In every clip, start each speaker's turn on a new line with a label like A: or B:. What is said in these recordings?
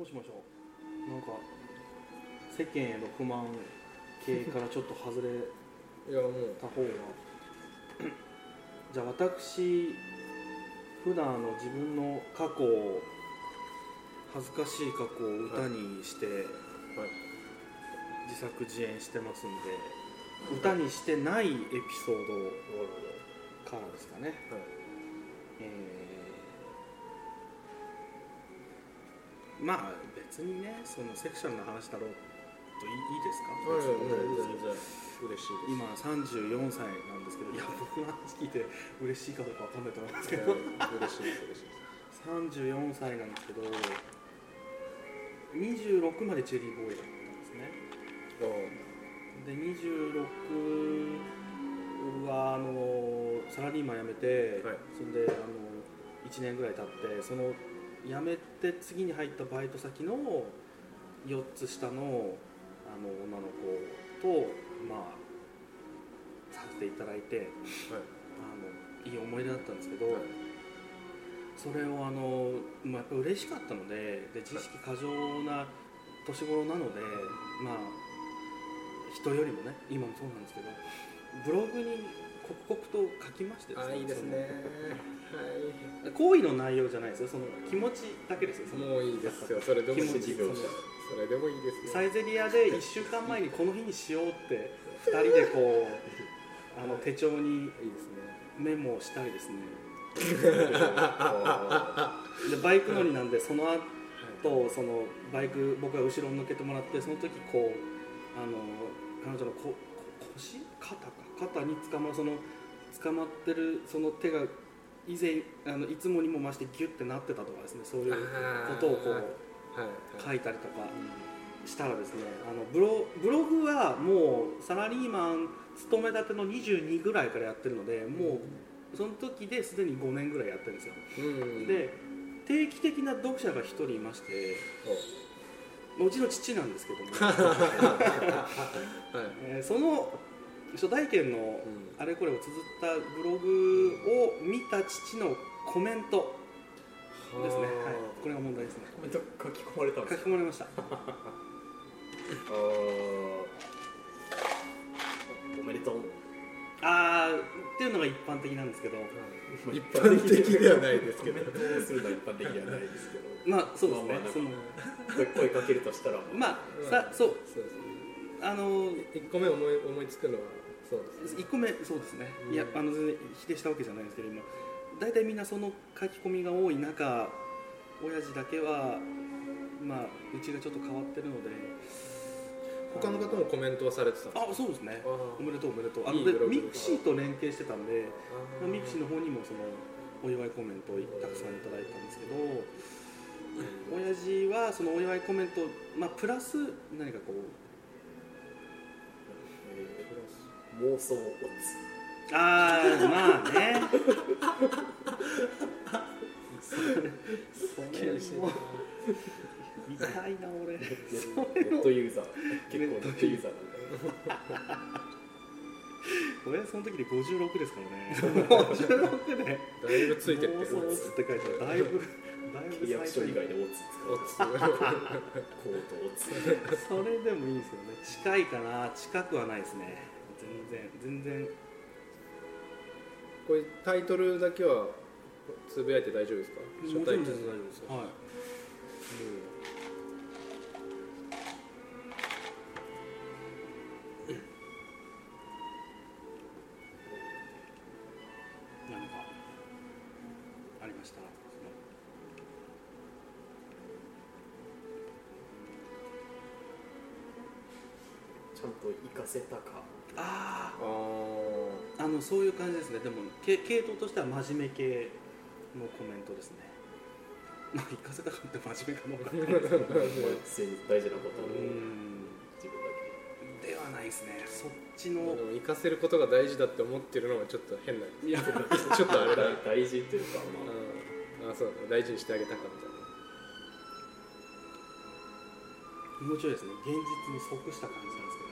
A: どうしましょう？なんか世間への不満系からちょっと外れた方が。じゃあ私普段の自分の過去を恥ずかしい過去を歌にして
B: はい。
A: 自作自演してますんで歌にしてないエピソードからですかね、えーまあ別にねそのセクシャルな話だろうといいいいですか、
B: はい
A: 別に
B: もう全然嬉しい
A: 今34歳なんですけどいや僕の話聞いて嬉しいかどうかわかんないと思いますけど。
B: 嬉しいです嬉しいです。
A: 34歳なんですけど26までチェリーボーイだったんですね。で26はあのサラリーマン辞めて、
B: はい。
A: そんであの1年ぐらい経ってその辞めて次に入ったバイト先の4つ下のあの女の子とまあさせていただいて
B: はい。
A: あのいい思い出だったんですけど、
B: はい。
A: それをあの、まあ、やっぱ嬉しかったのでで自意識過剰な年頃なのでまあ人よりもね今もそうなんですけどブログに刻々と書きまして
B: あいいですね。
A: その行為の内容じゃないですよその気持ちだけですよ
B: もういいですよ。それでもいい
A: 気持ち
B: ですよ。
A: その。
B: それでもいいですよ。
A: サイゼリアで1週間前にこの日にしようって2人でこうあの手帳にメモをしたりですね。でバイク乗りなんでその後そのバイク僕が後ろに抜けてもらってその時こうあの彼女のここ腰？肩か。肩に捕まるその捕まってるその手が以前あのいつもにも増してギュッてなってたとかですね。そういうことをこう
B: はい
A: 書いたりとかしたらですねあのブロブログはもうサラリーマン勤め立ての22ぐらいからやってるのでもうその時ですでに5年ぐらいやってるんですよ。
B: うん。
A: で定期的な読者が1人いましてうちの父なんですけども、
B: はい。
A: えーその初代権の
B: うん。
A: あれこれを綴ったブログを見た父のコメントですね、はい、これが問題ですね。
C: コメント書き込まれたん
A: 書
C: です
A: き込まれました。
C: おめでとう。
A: あーっていうのが一般的なんですけど。
B: 一般的ではないですけど。
C: コメントをするのは一般的ではないですけど。
A: まあそうですね、
C: まあまあ
A: その
C: 声声かけるとしたら
A: まあさそう。
B: そうですね。
A: あの
B: 1個目思い思いつくのはそうですね。
A: 1個目そうですね、
B: うん。
A: いやあの全然否定したわけじゃないんですけど今大体みんなその書き込みが多い中親父だけはまあうちがちょっと変わってるので。
B: 他の方もコメントはされてたんですか？
A: あそうですね。
B: あ
A: おめでとうおめでとう。あので mixi と連携してたんで、 mixi の方にもそのお祝いコメントをたくさんいただいたんですけど親父はそのお祝いコメント、まあ、プラス何かこう
C: 妄想オツ
A: ああまあねそれそれも痛いな俺
C: ネットユーザー結構ネットユーザーなんで
A: 親その時で56ですからね56で
B: だいぶついてって
A: 妄想っつって書いてあるだいぶだいぶ
C: 契約書以外でオツ使う
B: おつ
C: コートオツ
A: それでもいいですよね近いかな近くはないですね全然。全然。
B: これタイトルだけはつぶやいて大丈夫ですか？
A: もちろん
B: タイトル
A: 全然大丈夫ですよはい。何
C: ちゃんと活かせたか。
A: あ
B: あー。
A: ああのそういう感じですね。でもけ系統としては真面目系のコメントですね。まあ行かせたかって真面目かもわかん ないですけど
C: 大事なことを
A: うん
C: 自分だ
A: ではないですね。そっち
B: で
A: の
B: も活かせることが大事だって思ってるのはちょっと変ない
A: や。
B: ちょっとあれだ。
C: け 大事っていうかまあ。
B: うん。あそう大事にしてあげたかった。
A: もうちょいですね。現実に即した感じなんですけど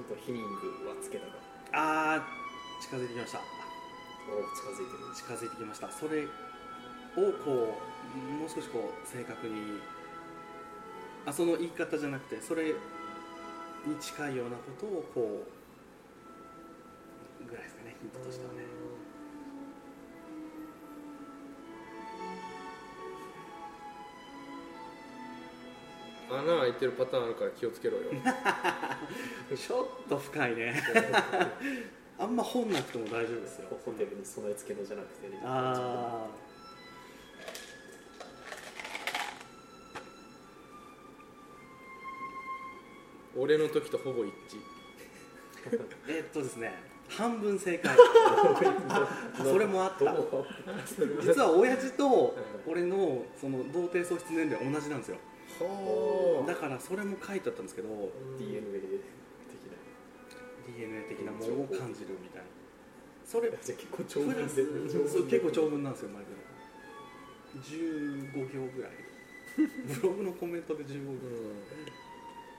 C: ちゃんとヒニングはつけたか
A: ああ近づいてきました。
C: お近づいてる。
A: 近づいてきました。それをこうもう少しこう正確にあその言い方じゃなくてそれに近いようなことをこうぐらいですかねヒントとしてはね
B: 穴開いてるパターンあるから気をつけろよ。
A: ちょっと深いね。あんま本なくても大丈夫ですよ。
C: ホテルに備え付けのじゃなくてね。
A: あ
B: 俺の時とほぼ一致。
A: ー えーっとですね半分正解。それもあった。実は親父と俺のその童貞喪失年齢は同じなんですよ。
B: は
A: だからそれも書いてあったんですけど
C: DNA 的
A: DNA 的なものを感じるみたいな。それ
C: 結構長文で
A: そう結構長文なんですよマイク15行ぐらい。ブログのコメントで15行。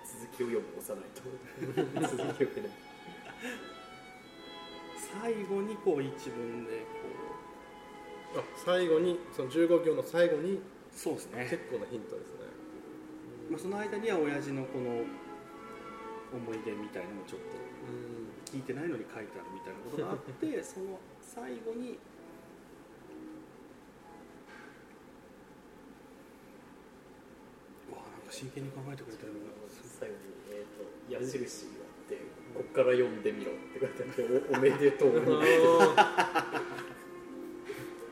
C: 続きを読む押さないと。続きを読めない。
A: 最後にこう一文でこ
B: あ最後にその15行の最後に
A: うそうですね。
B: 結構なヒントですね
A: まあ、その間には親父のこの思い出みたいなのもちょっと聞いてないのに書いてあるみたいなことがあって その最後にうわなんか真剣に考えてくれてる
C: 最後に、えー、と矢印があってこっから読んでみろって書いてあっておおめでとう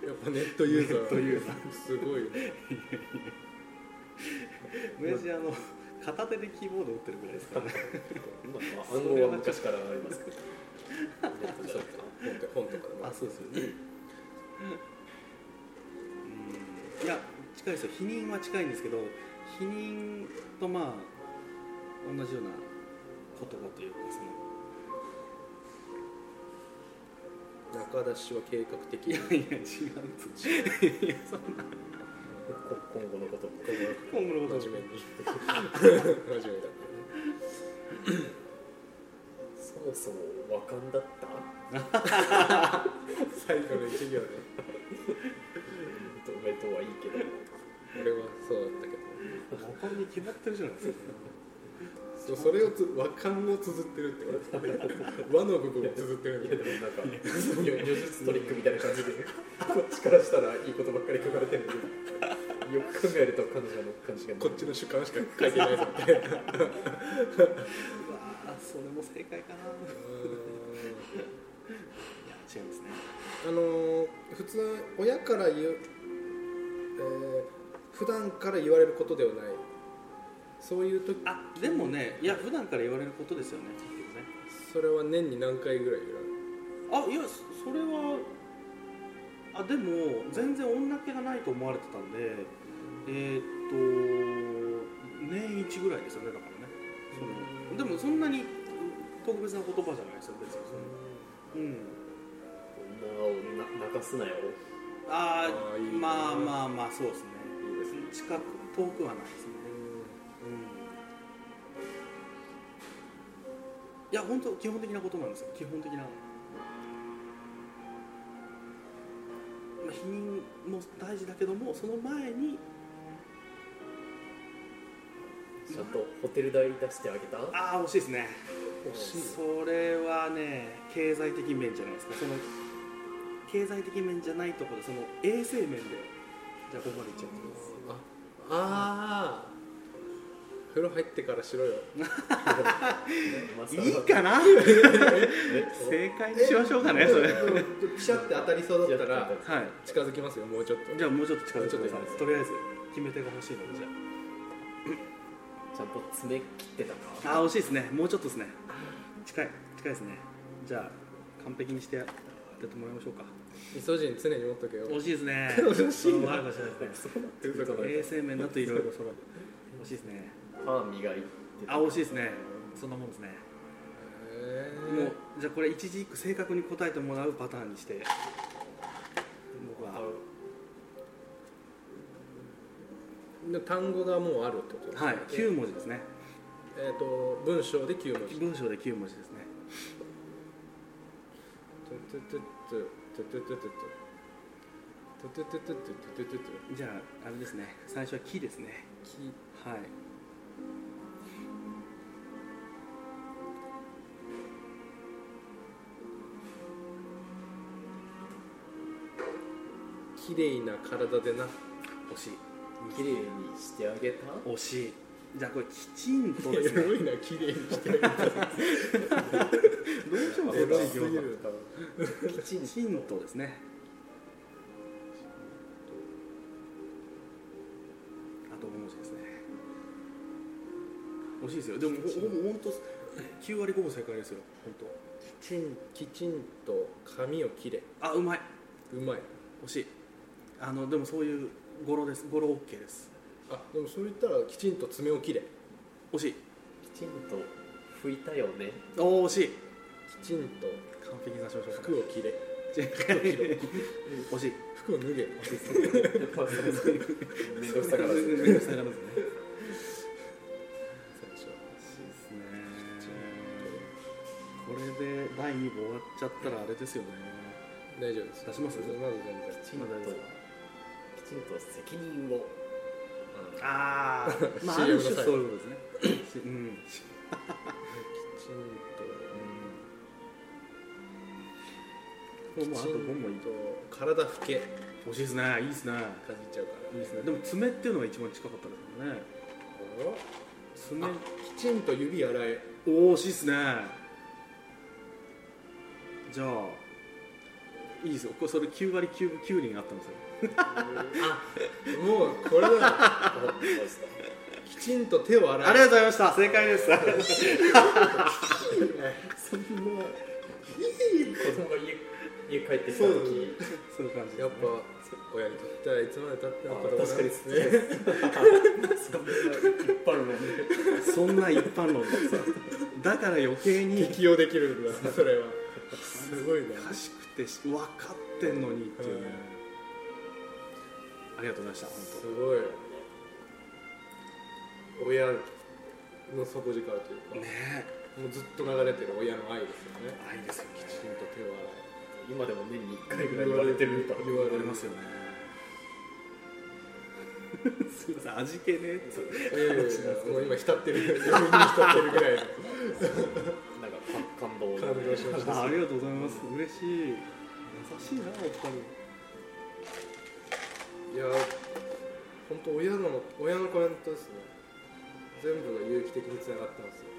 B: やっぱネットユーザー。すごいね
A: 親父あの片手でキーボード打ってるぐらいですからね。
C: まあ、まあ、暗号は昔からありますけど。
B: そうか本とかでも。
A: あそうですよね。うん。いや近いですよ。否認は近いんですけど否認とまあ同じような言葉というかその。
B: 中出しは計画的
A: いやいや違う いやそんな。
C: こ今後のことも
A: 今後のこと
B: 真面目に真面目だ
C: そもそも和漢だった？
B: 最後の一行で
C: おめでとうはいいけど
B: 俺はそうだったけど。
A: わかんに決まってるじゃないですか。
B: それをつ和漢を綴ってるってこと和の部分を綴ってるん
C: い
B: だ
C: やでもなんか呪術トリックみたいな感じで。こっちからしたらいいことばっかり書かれてるけどよく考えると彼女の感じが
B: こっちの主観しか書いてないぞって
A: うわーそれも正解かな。いや違いますね。
B: あのー普通親から言う、えー、普段から言われることではない。そういう時。
A: あでもねいや普段から言われることですよね
B: それは年に何回ぐらい言われる？
A: あいやそそれはあでも全然女気がないと思われてたんでえーっと年一ぐらいですよねだからね。そのでもそんなに特別な言葉じゃないですよ別に。そのうん。
C: 女をな泣かすなよ。
A: あ
B: あーいい
A: ーまあまあまあそうですね。
B: いいですね。
A: 近く遠くはないですね。うん。いや本当基本的なことなんですよ。基本的な、まあ、否認も大事だけどもその前に
C: ちゃんとホテル代出してあげた？
A: ああ惜しいですね。
B: 惜しい。
A: それはね経済的面じゃないですか。その経済的面じゃないところでその衛生面でじゃあここまでいっちゃってます
B: ああ風呂入ってからしろよ。
A: いいかな？正解にしましょうかねそれ。は
B: ピシャって当たりそうだったら
A: い
B: 近づきますよもうちょっと
A: じゃあもうちょっと近づいてくとりあえず決め手が欲しいのでじゃ
C: ちゃんと爪切ってたか
A: ああー惜しいですねもうちょっとですね近い近いですねじゃあ完璧にしてやってもらいましょうか
B: イソジン常に持っとけよ
A: 惜しいですね
B: 惜しい
A: 衛生面だといろいろそろ惜しいですね
C: 歯磨いて
A: あ惜しいですね。そんなもんですね。もうじゃあこれ一字一句正確に答えてもらうパターンにして。僕は。
B: 単語がもうあるってことですか？
A: はい。9文字ですね。
B: えっ、ー、と文章で9文字。
A: 文章で9文字ですね。じゃああれですね最初は「木」ですね「
B: 木」
A: はい
B: 綺麗な体でな
A: 惜し。い
C: 綺麗にしてあげた？
A: 惜し。いじゃあこれきちんとですね。
B: エロいな綺麗にしてあげた。
A: どうしてもこっち
B: エロ
A: 行きます
B: すぎる
A: きちんとですね。あと5文字ですね。惜しいですよ。でも本当9割5分正解ですよ。本
B: きちんきちんと髪を切れ。
A: 当あうまい。う
B: まい。
A: 惜し。いあのでもそういう語呂です。語呂 OK です。
B: あでもそれ言ったらきちんと爪を切れ。
A: 惜しい。
C: きちんと拭いたよね。
A: おー惜しい。
B: きちんと
A: 完璧な少々
B: 服を着れ。
A: 惜しい。
B: 服を脱げ。
C: ま あそれそれめんどくさからず。
A: めんどくさからずね。
B: 最初
A: 惜しいですね。これで第2部終わっちゃったらあれですよね。
B: 大丈夫です。
A: 出します？
B: まだ全然。
C: きちんときちんと責任を。
A: ああまあある種 そういうことですね。うん。
B: きちんと。
A: もうもうあと5
B: きちん
A: 問いい
B: と体拭け。
A: 惜しいですねいいですね
B: 感じちゃうから
A: いいですね。でも爪っていうのが一番近かったですよね爪
B: あきちんと指洗え。
A: おお惜しいですね。じゃあいいですよ。これそれ9割 9, 9厘あったんですよ
B: もうこれだ
C: あそうですか
B: きちんと手を洗え。
A: ありがとうございました。正解です。
C: そんな子供が家家帰ってきた
B: そう。
C: 時
A: そういう感じね、
B: やっぱ親にとってはいつまでたっても子供
C: 確かに
B: ですね。
C: そんな一般論で
A: そんな一般論で。さだから余計に
B: 適用できるんだそれは。すごいな。
A: 賢くてし分かってんのにっていうね、ありがとうございました
B: す
A: 本
B: ごい。親の底力というか、
A: 当ね
B: もうずっと流れてる親の愛ですよね。
A: え愛ですよ
B: きちんと手を
C: 今でも年に1回ぐらい言われてるんだ
B: 言われ
A: ますよね。すいません味気ねえって
B: いやいやいやもう今浸ってる浸ってるぐらいの
C: なんか感動
B: 感動しました。
A: あありがとうございます。嬉しい。優しいなお二人。
B: いや本当親の親のコメントですね。全部が有機的につながってますよ。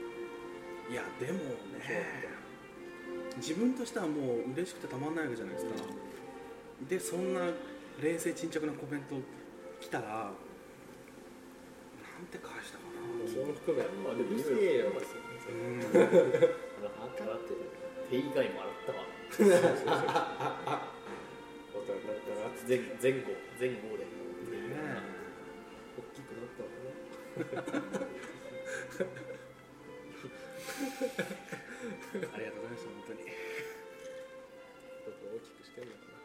A: いやでもね自分としてはもう嬉しくてたまんないわけじゃないですか。でそんな冷静沈着なコメント来たらなんて返したかな。
B: それも含め
C: まあでも
B: うるせえよ
A: うん。
C: 洗ってる手以外も洗ったわ
B: ったら
C: 前前後前後で。
A: ね
B: 大きくなったわ。ね
A: ありがとうございました。本当に
B: 僕大きくしてんのかな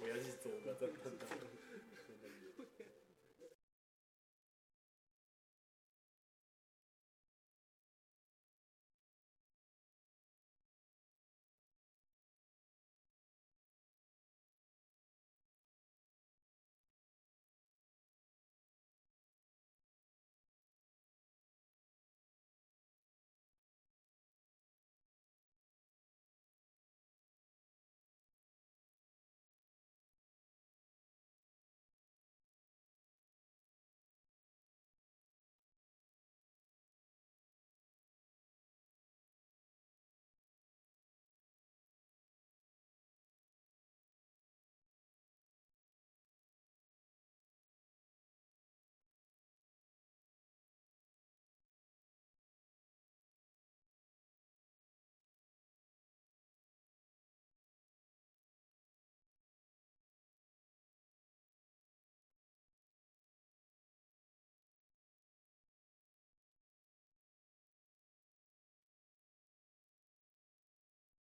C: 親父像がだった。んだん